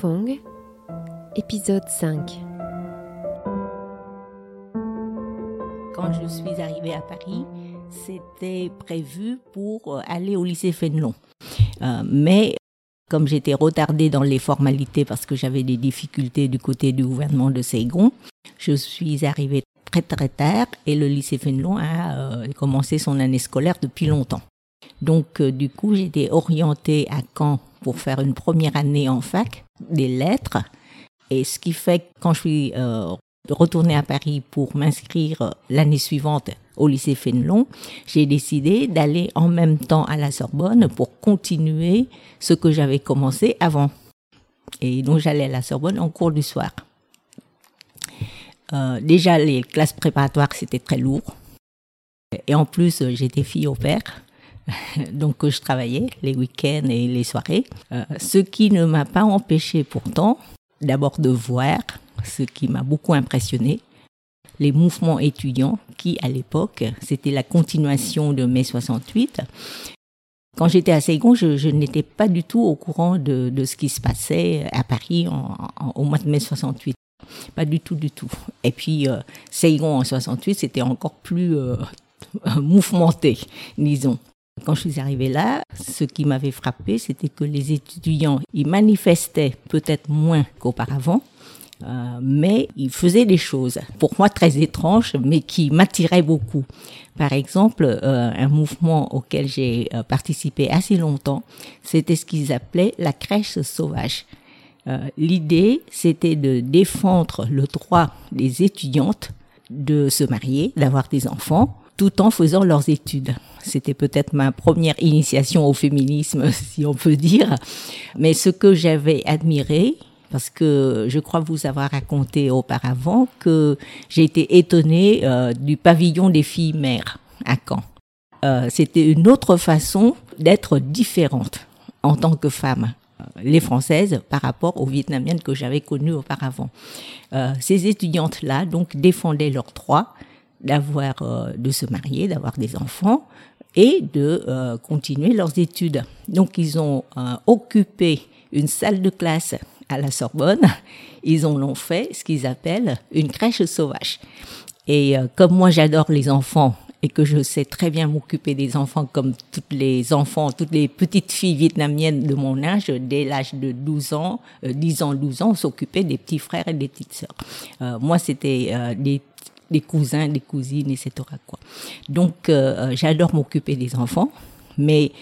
Fong, épisode 5. Quand je suis arrivée à Paris, c'était prévu pour euh, aller au lycée Fénelon. Euh, mais comme j'étais retardée dans les formalités parce que j'avais des difficultés du côté du gouvernement de Saigon, je suis arrivée très très tard et le lycée Fénelon a euh, commencé son année scolaire depuis longtemps. Donc du coup, j'étais orientée à Caen pour faire une première année en fac des lettres. Et ce qui fait que quand je suis euh, retournée à Paris pour m'inscrire euh, l'année suivante au lycée Fénelon, j'ai décidé d'aller en même temps à la Sorbonne pour continuer ce que j'avais commencé avant. Et donc j'allais à la Sorbonne en cours du soir. Euh, déjà, les classes préparatoires, c'était très lourd. Et en plus, j'étais fille au père. donc je travaillais les week-ends et les soirées, euh, ce qui ne m'a pas empêché pourtant d'abord de voir ce qui m'a beaucoup impressionné, les mouvements étudiants qui à l'époque, c'était la continuation de mai 68. Quand j'étais à Saigon, je, n'étais pas du tout au courant de, ce qui se passait à Paris au mois de mai 68. Pas du tout, du tout. Et puis, euh, Saigon en 68, c'était encore plus euh, mouvementé, disons. Quand je suis arrivée là, ce qui m'avait frappé, c'était que les étudiants, ils manifestaient peut-être moins qu'auparavant, euh, mais ils faisaient des choses, pour moi très étranges, mais qui m'attiraient beaucoup. Par exemple, euh, un mouvement auquel j'ai euh, participé assez longtemps, c'était ce qu'ils appelaient la crèche sauvage. L'idée, c'était de défendre le droit des étudiantes de se marier, d'avoir des enfants, tout en faisant leurs études. C'était peut-être ma première initiation au féminisme, si on peut dire. Mais ce que j'avais admiré, parce que je crois vous avoir raconté auparavant que j'ai été étonnée euh, du pavillon des filles mères à Caen. Euh, C'était une autre façon d'être différente en tant que femme euh, les Françaises par rapport aux Vietnamiennes que j'avais connues auparavant. Ces étudiantes-là donc défendaient leurs droits d'avoir, de se marier, d'avoir des enfants et de euh, continuer leurs études. Donc ils ont euh, occupé une salle de classe à la Sorbonne. Ils en ont fait ce qu'ils appellent une crèche sauvage. Et comme moi j'adore les enfants et que je sais très bien m'occuper des enfants comme toutes les enfants, toutes les petites filles vietnamiennes de mon âge, dès l'âge de 12 ans, 10 ans, 12 ans, on s'occupait des petits frères et des petites sœurs. moi, c'était des des cousins, des cousines, etc. Quoi. Donc, euh, euh, j'adore m'occuper des enfants, mais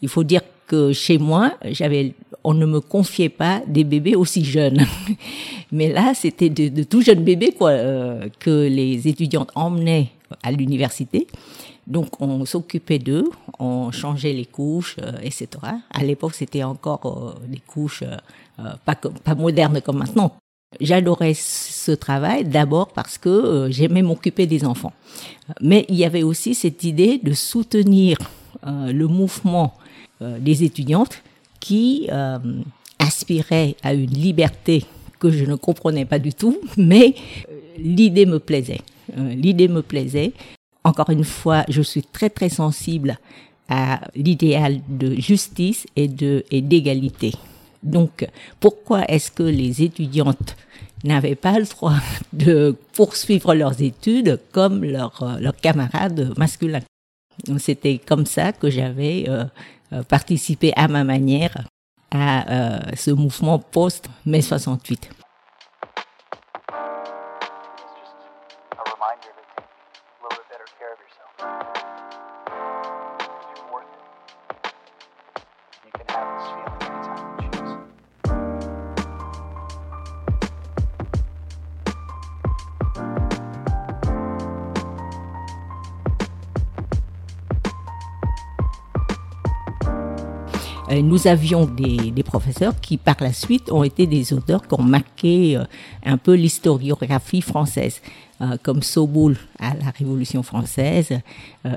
il faut dire que chez moi, j'avais, on ne me confiait pas des bébés aussi jeunes. mais là, c'était de, tout jeunes bébés quoi, euh, que les étudiantes emmenaient à l'université. Donc, on s'occupait d'eux, on changeait les couches, etc. À l'époque, c'était encore des couches pas, pas modernes comme maintenant. J'adorais ce travail d'abord parce que euh, j'aimais m'occuper des enfants. Mais il y avait aussi cette idée de soutenir euh, le mouvement euh, des étudiantes qui aspiraient à une liberté que je ne comprenais pas du tout, mais l'idée me plaisait. l'idée me plaisait. Encore une fois, je suis très très sensible à l'idéal de justice et de et d'égalité. Donc, pourquoi est-ce que les étudiantes n'avaient pas le droit de poursuivre leurs études comme leurs euh, camarades masculins? C'était comme ça que j'avais euh, euh, participé à ma manière à ce mouvement post-mai 68. Nous avions des, des, professeurs qui, par la suite, ont été des auteurs qui ont marqué euh, un peu l'historiographie française, euh, comme Soboul à la Révolution française,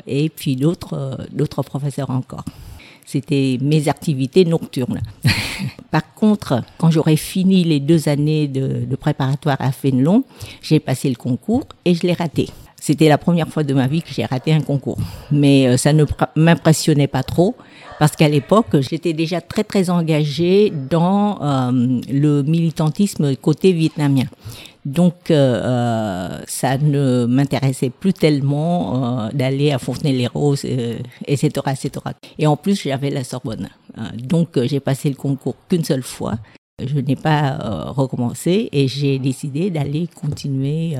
et puis d'autres d'autres professeurs encore. C'était mes activités nocturnes. Par contre, quand j'aurais fini les deux années de, de préparatoire à Fénelon, j'ai passé le concours et je l'ai raté. C'était la première fois de ma vie que j'ai raté un concours. Mais euh, ça ne m'impressionnait pas trop parce qu'à l'époque, j'étais déjà très très engagée dans euh, le militantisme côté vietnamien. Donc, euh, euh ça ne m'intéressait plus tellement euh, d'aller à Fontenay-les-Roses, etc., etc. Et en plus, j'avais la Sorbonne. donc, j'ai passé le concours qu'une seule fois. Je n'ai pas recommencé et j'ai décidé d'aller continuer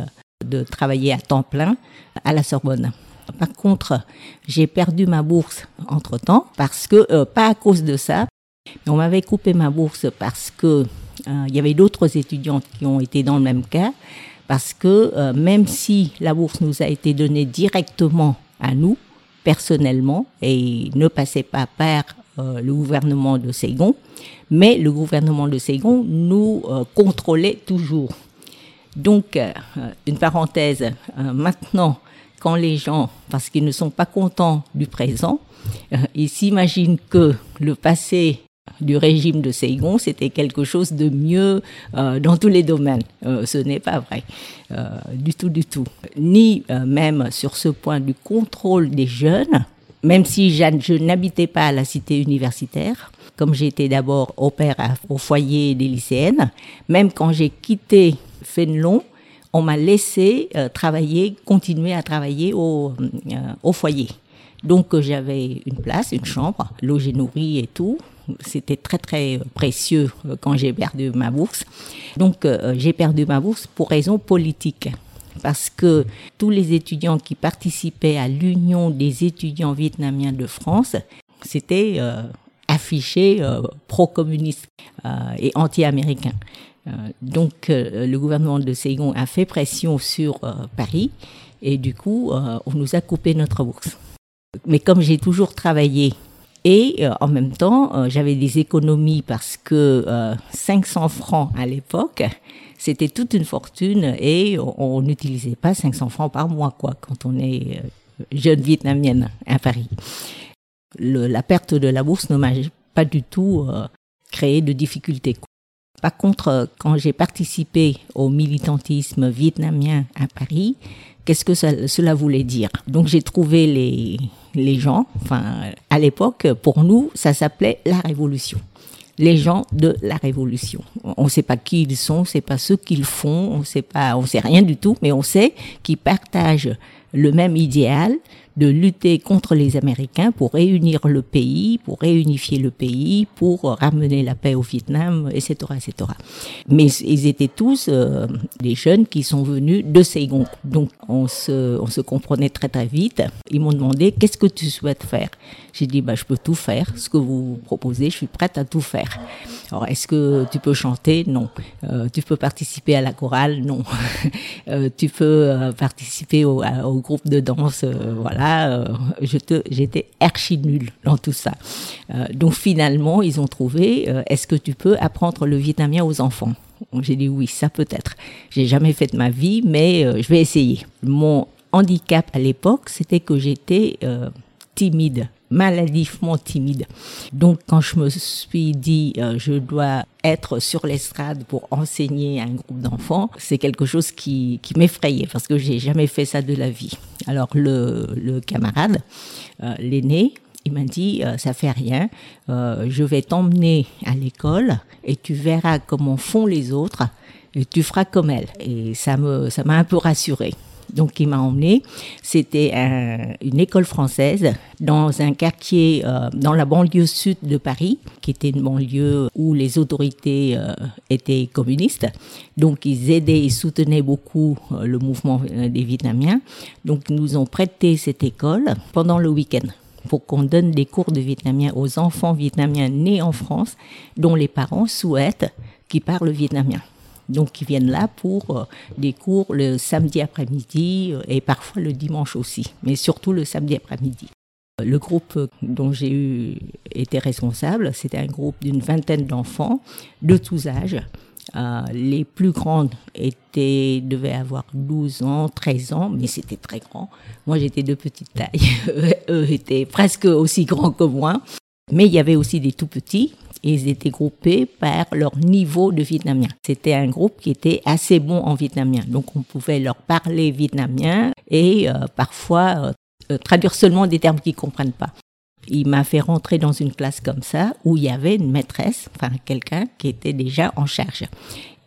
de travailler à temps plein à la Sorbonne. Par contre, j'ai perdu ma bourse entre-temps parce que, euh, pas à cause de ça, on m'avait coupé ma bourse parce que euh, il y avait d'autres étudiantes qui ont été dans le même cas, parce que euh, même si la bourse nous a été donnée directement à nous, personnellement, et ne passait pas par le gouvernement de Saigon, mais le gouvernement de Saigon nous contrôlait toujours. Donc, une parenthèse, maintenant, quand les gens, parce qu'ils ne sont pas contents du présent, euh, ils s'imaginent que le passé du régime de Saigon, c'était quelque chose de mieux euh, dans tous les domaines. Euh, ce n'est pas vrai du tout, du tout. Ni même sur ce point du contrôle des jeunes, même si je n'habitais pas à la cité universitaire, comme j'étais d'abord au père au foyer des lycéennes, même quand j'ai quitté Fénelon, on m'a laissé euh, travailler, continuer à travailler au, euh, au foyer. Donc euh, j'avais une place, une chambre, logé nourri et tout. C'était très très précieux quand j'ai perdu ma bourse. Donc j'ai perdu ma bourse pour raison politique parce que tous les étudiants qui participaient à l'Union des étudiants vietnamiens de France, c'était affiché pro-communiste et anti-américain. Euh, donc euh, le gouvernement de Saigon a fait pression sur euh, Paris et du coup on nous a coupé notre bourse. Mais comme j'ai toujours travaillé et en même temps, j'avais des économies parce que 500 francs à l'époque, c'était toute une fortune et on n'utilisait pas 500 francs par mois quoi quand on est jeune vietnamienne à Paris. la perte de la bourse ne m'a pas du tout créé de difficultés. Par contre, quand j'ai participé au militantisme vietnamien à Paris, qu'est-ce que cela voulait dire? Donc j'ai trouvé les, les gens, enfin à l'époque, pour nous, ça s'appelait la révolution. Les gens de la révolution. On ne sait pas qui ils sont, on ne sait pas ce qu'ils font, on sait pas, on sait rien du tout, mais on sait qu'ils partagent le même idéal, de lutter contre les Américains pour réunir le pays, pour réunifier le pays, pour ramener la paix au Vietnam, etc., etc. Mais ils étaient tous euh, des jeunes qui sont venus de Saigon. Donc on se, on se comprenait très très vite. Ils m'ont demandé qu'est-ce que tu souhaites faire? J'ai dit bah je peux tout faire. Ce que vous proposez, je suis prête à tout faire. Alors est-ce que tu peux chanter? Non. Euh, tu peux participer à la chorale? Non. euh, tu peux euh, participer au, au, groupe de danse euh, Euh, j'étais archi nulle dans tout ça. Euh, donc finalement, ils ont trouvé, euh, est-ce que tu peux apprendre le vietnamien aux enfants? J'ai dit oui, ça peut être. J'ai jamais fait de ma vie, mais je vais essayer. Mon handicap à l'époque, c'était que j'étais timide maladivement timide. Donc quand je me suis dit euh, je dois être sur l'estrade pour enseigner à un groupe d'enfants, c'est quelque chose qui, qui m'effrayait parce que j'ai jamais fait ça de la vie. Alors le, le camarade, euh, l'aîné, il m'a dit euh, ça fait rien, euh, je vais t'emmener à l'école et tu verras comment font les autres et tu feras comme elle. Et ça me ça m'a un peu rassurée donc il m'a emmené. C'était une école française dans un quartier euh, dans la banlieue sud de Paris, qui était une banlieue où les autorités euh, étaient communistes. Donc ils aidaient et soutenaient beaucoup euh, le mouvement des Vietnamiens. Donc ils nous ont prêté cette école pendant le week-end pour qu'on donne des cours de vietnamien aux enfants vietnamiens nés en France dont les parents souhaitent qu'ils parlent vietnamien donc qui viennent là pour euh, des cours le samedi après-midi euh, et parfois le dimanche aussi, mais surtout le samedi après-midi. Le groupe dont j'ai eu été responsable, c'était un groupe d'une vingtaine d'enfants de tous âges. Euh, les plus grandes étaient, devaient avoir 12 ans, 13 ans, mais c'était très grand. Moi, j'étais de petite taille. Eux étaient presque aussi grands que moi. Mais il y avait aussi des tout petits Ils étaient groupés par leur niveau de vietnamien. C'était un groupe qui était assez bon en vietnamien. Donc on pouvait leur parler vietnamien et euh, parfois euh, traduire seulement des termes qu'ils comprennent pas. Il m'a fait rentrer dans une classe comme ça où il y avait une maîtresse, enfin quelqu'un qui était déjà en charge.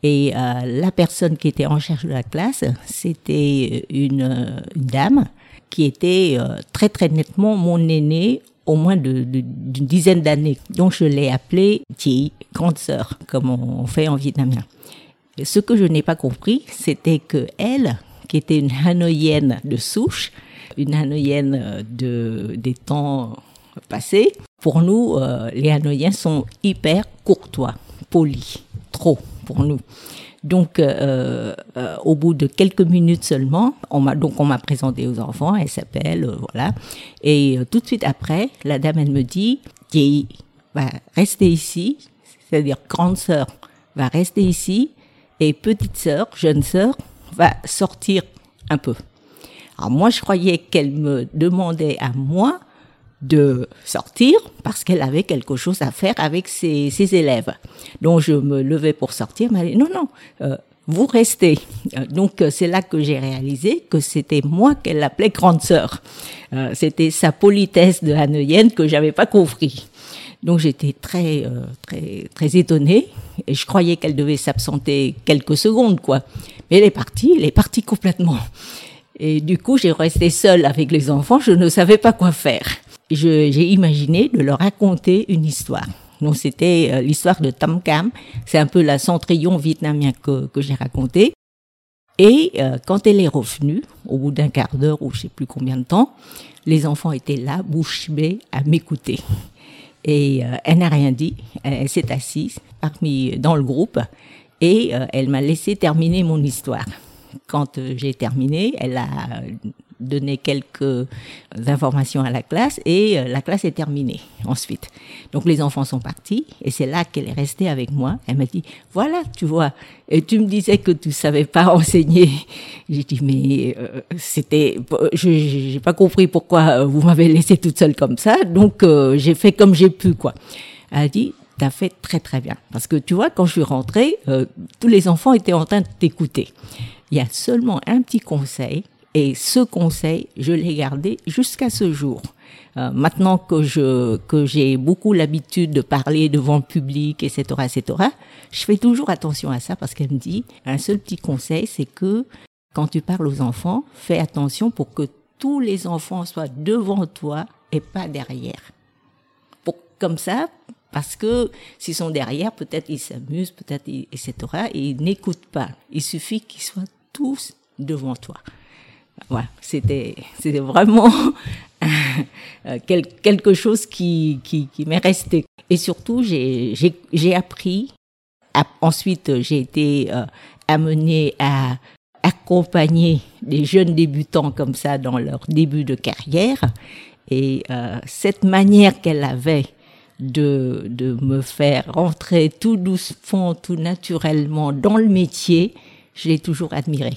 Et euh, la personne qui était en charge de la classe, c'était une, une, dame qui était très très nettement mon aînée au moins d'une de, dizaine d'années. Donc je l'ai appelée Thi, grande sœur, comme on fait en vietnamien. Et ce que je n'ai pas compris, c'était que elle, qui était une hanoïenne de souche, une hanoïenne de, des temps passés, pour nous, euh, les hanoïens sont hyper courtois, polis, trop pour nous. Donc, euh, euh, au bout de quelques minutes seulement, on m'a donc on m'a présenté aux enfants. Elle s'appelle euh, voilà. Et euh, tout de suite après, la dame elle me dit, qui va rester ici, c'est-à-dire grande sœur va rester ici et petite sœur, jeune sœur va sortir un peu. Alors moi, je croyais qu'elle me demandait à moi de sortir parce qu'elle avait quelque chose à faire avec ses, ses, élèves. Donc je me levais pour sortir, mais elle dit non, non, euh, vous restez. Donc c'est là que j'ai réalisé que c'était moi qu'elle appelait grande sœur. Euh, c'était sa politesse de Hanoïenne que j'avais pas compris. Donc j'étais très euh, très très étonnée et je croyais qu'elle devait s'absenter quelques secondes quoi. Mais elle est partie, elle est partie complètement. Et du coup, j'ai resté seule avec les enfants, je ne savais pas quoi faire j'ai imaginé de leur raconter une histoire. Donc c'était euh, l'histoire de Tam Cam. C'est un peu la centrion vietnamien que, que j'ai raconté. Et euh, quand elle est revenue, au bout d'un quart d'heure ou je sais plus combien de temps, les enfants étaient là, bouche bée, à m'écouter. Et euh, elle n'a rien dit. Elle, s'est assise parmi dans le groupe et elle m'a laissé terminer mon histoire. Quand j'ai terminé, elle a donner quelques informations à la classe et euh, la classe est terminée ensuite. Donc les enfants sont partis et c'est là qu'elle est restée avec moi. Elle m'a dit voilà, tu vois, et tu me disais que tu savais pas enseigner. J'ai dit mais euh, c'était, je j'ai pas compris pourquoi vous m'avez laissé toute seule comme ça. Donc euh, j'ai fait comme j'ai pu quoi. Elle a dit t'as fait très très bien parce que tu vois quand je suis rentrée, euh, tous les enfants étaient en train de t'écouter. Il y a seulement un petit conseil et ce conseil, je l'ai gardé jusqu'à ce jour. Euh, maintenant que je que j'ai beaucoup l'habitude de parler devant le public, etc., etc., je fais toujours attention à ça parce qu'elle me dit un seul petit conseil, c'est que quand tu parles aux enfants, fais attention pour que tous les enfants soient devant toi et pas derrière. Pour comme ça, parce que s'ils sont derrière, peut-être ils s'amusent, peut-être etc. Et ils n'écoutent pas. Il suffit qu'ils soient tous devant toi voilà, c'était c'était vraiment euh, quelque chose qui qui, qui m'est resté. Et surtout j'ai appris ensuite j'ai été euh, amenée à accompagner des jeunes débutants comme ça dans leur début de carrière. Et euh, cette manière qu'elle avait de de me faire rentrer tout doucement tout naturellement dans le métier je l'ai toujours admiré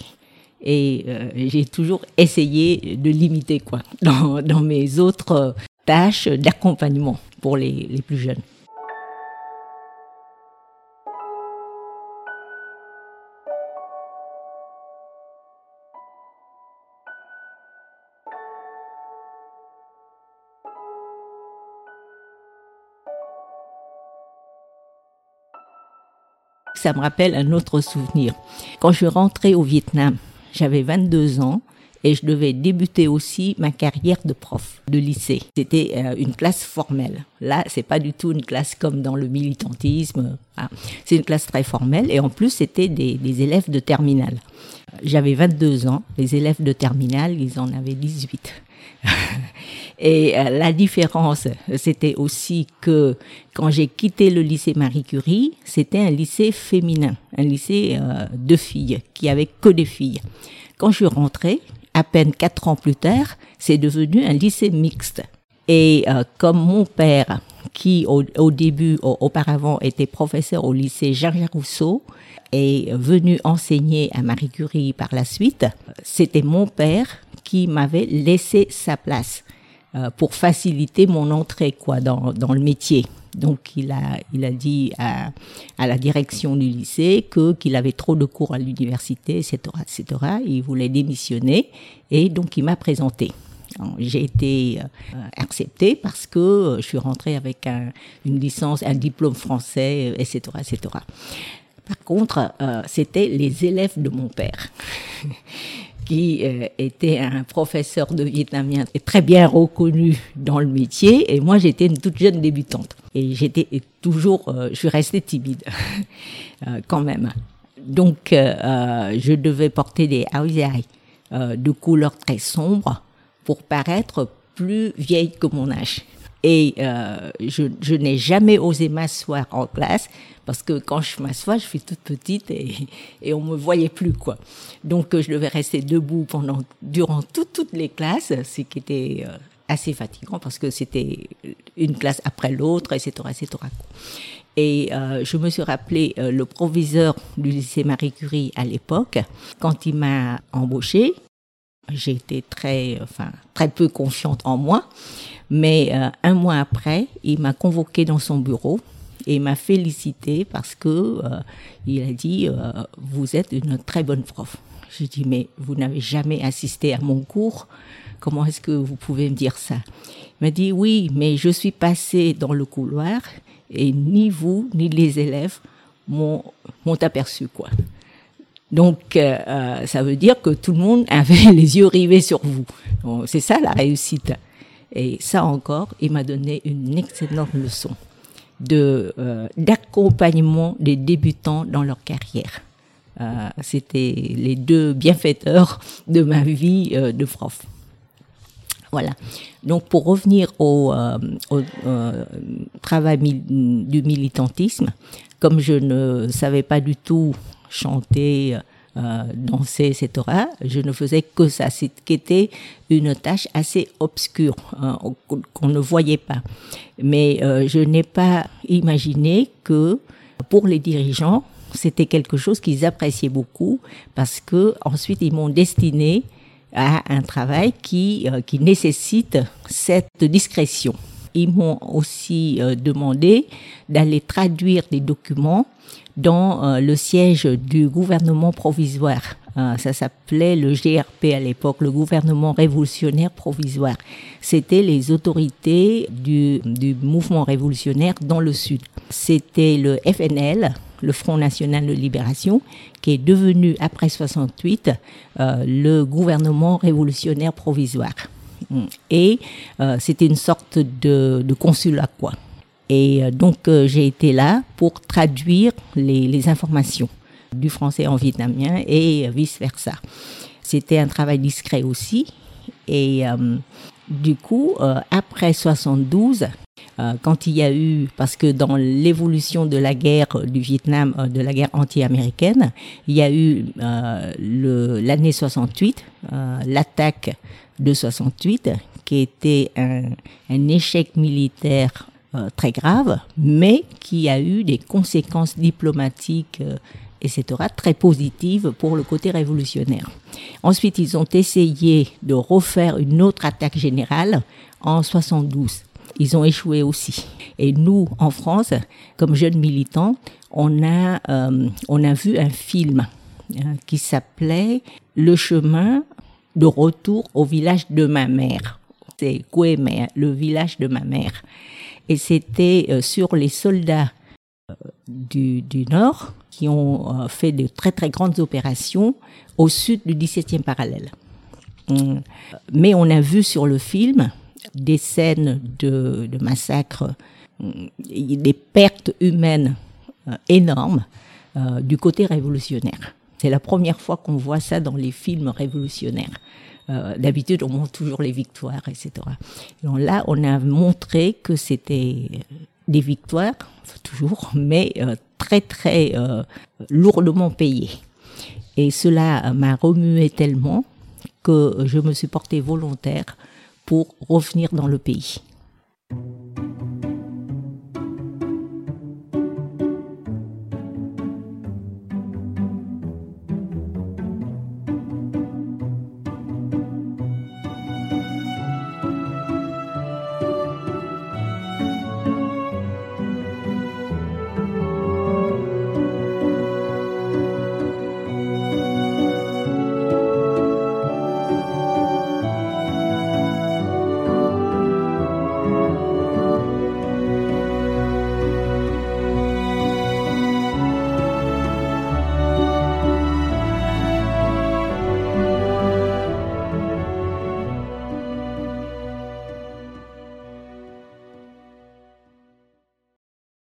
et euh, j'ai toujours essayé de limiter quoi dans, dans mes autres tâches d'accompagnement pour les, les plus jeunes. Ça me rappelle un autre souvenir. Quand je rentrais au Vietnam, j'avais 22 ans et je devais débuter aussi ma carrière de prof de lycée. C'était euh, une classe formelle. Là, c'est pas du tout une classe comme dans le militantisme. Ah, c'est une classe très formelle et en plus c'était des, des élèves de terminale. J'avais 22 ans, les élèves de terminale, ils en avaient 18. Et euh, la différence, c'était aussi que quand j'ai quitté le lycée Marie Curie, c'était un lycée féminin, un lycée euh, de filles, qui avait que des filles. Quand je suis rentrée, à peine quatre ans plus tard, c'est devenu un lycée mixte. Et euh, comme mon père, qui au, au début, au, auparavant, était professeur au lycée Jean-Jacques Rousseau, est venu enseigner à Marie Curie par la suite, c'était mon père qui m'avait laissé sa place. Euh, pour faciliter mon entrée quoi dans, dans le métier. Donc il a, il a dit à, à la direction du lycée que qu'il avait trop de cours à l'université, etc., etc. Il voulait démissionner et donc il m'a présenté. J'ai été euh, acceptée parce que euh, je suis rentrée avec un, une licence, un diplôme français, etc., etc. Par contre, euh, c'était les élèves de mon père. Qui euh, était un professeur de vietnamien très bien reconnu dans le métier, et moi j'étais une toute jeune débutante. Et j'étais toujours, euh, je suis restée timide euh, quand même. Donc je devais porter des haouzai de couleur très sombre pour paraître plus vieille que mon âge. Et euh, je, je n'ai jamais osé m'asseoir en classe parce que quand je m'assois, je suis toute petite et, et on me voyait plus quoi. Donc je devais rester debout pendant durant toutes toutes les classes, ce qui était euh, assez fatigant parce que c'était une classe après l'autre, etc., etc. Et euh, je me suis rappelé euh, le proviseur du lycée Marie Curie à l'époque, quand il m'a embauché, j'ai été très, enfin, très peu confiante en moi. Mais euh, un mois après, il m'a convoqué dans son bureau et m'a félicité parce que euh, il a dit euh, vous êtes une très bonne prof. J'ai dit mais vous n'avez jamais assisté à mon cours. Comment est-ce que vous pouvez me dire ça? Il m'a dit oui, mais je suis passé dans le couloir et ni vous ni les élèves m'ont aperçu quoi. Donc, euh, ça veut dire que tout le monde avait les yeux rivés sur vous. C'est ça la réussite. Et ça encore, il m'a donné une excellente leçon de euh, d'accompagnement des débutants dans leur carrière. Euh, C'était les deux bienfaiteurs de ma vie euh, de prof. Voilà. Donc pour revenir au, euh, au euh, travail du militantisme, comme je ne savais pas du tout chanter, euh, danser, etc. Je ne faisais que ça, ce qui était une tâche assez obscure hein, qu'on ne voyait pas. Mais euh, je n'ai pas imaginé que pour les dirigeants, c'était quelque chose qu'ils appréciaient beaucoup parce que ensuite ils m'ont destiné à un travail qui, euh, qui nécessite cette discrétion. Ils m'ont aussi euh, demandé d'aller traduire des documents dans euh, le siège du gouvernement provisoire. Euh, ça s'appelait le GRP à l'époque, le gouvernement révolutionnaire provisoire. C'était les autorités du, du mouvement révolutionnaire dans le Sud. C'était le FNL, le Front National de Libération, qui est devenu, après 68, euh, le gouvernement révolutionnaire provisoire. Et euh, c'était une sorte de, de consulat, quoi. Et euh, donc, euh, j'ai été là pour traduire les, les, informations du français en vietnamien et vice-versa. C'était un travail discret aussi. Et euh, du coup, euh, après 72, euh, quand il y a eu, parce que dans l'évolution de la guerre du Vietnam, de la guerre anti-américaine, il y a eu l'année 68, l'attaque de 68, qui était un, un échec militaire euh, très grave, mais qui a eu des conséquences diplomatiques, euh, etc., très positives pour le côté révolutionnaire. Ensuite, ils ont essayé de refaire une autre attaque générale en 72. Ils ont échoué aussi. Et nous, en France, comme jeunes militants, on a, euh, on a vu un film hein, qui s'appelait Le chemin de retour au village de ma mère. C'est Kouémé, le village de ma mère et c'était euh, sur les soldats euh, du, du, Nord qui ont euh, fait de très très grandes opérations au sud du 17e parallèle. Hum. Mais on a vu sur le film des scènes de, de massacres, hum, des pertes humaines énormes du côté révolutionnaire. C'est la première fois qu'on voit ça dans les films révolutionnaires. Euh, D'habitude, on montre toujours les victoires, etc. Là, on a montré que c'était des victoires, toujours, mais euh, très très euh, lourdement payées. Et cela m'a remué tellement que je me suis portée volontaire pour revenir dans le pays.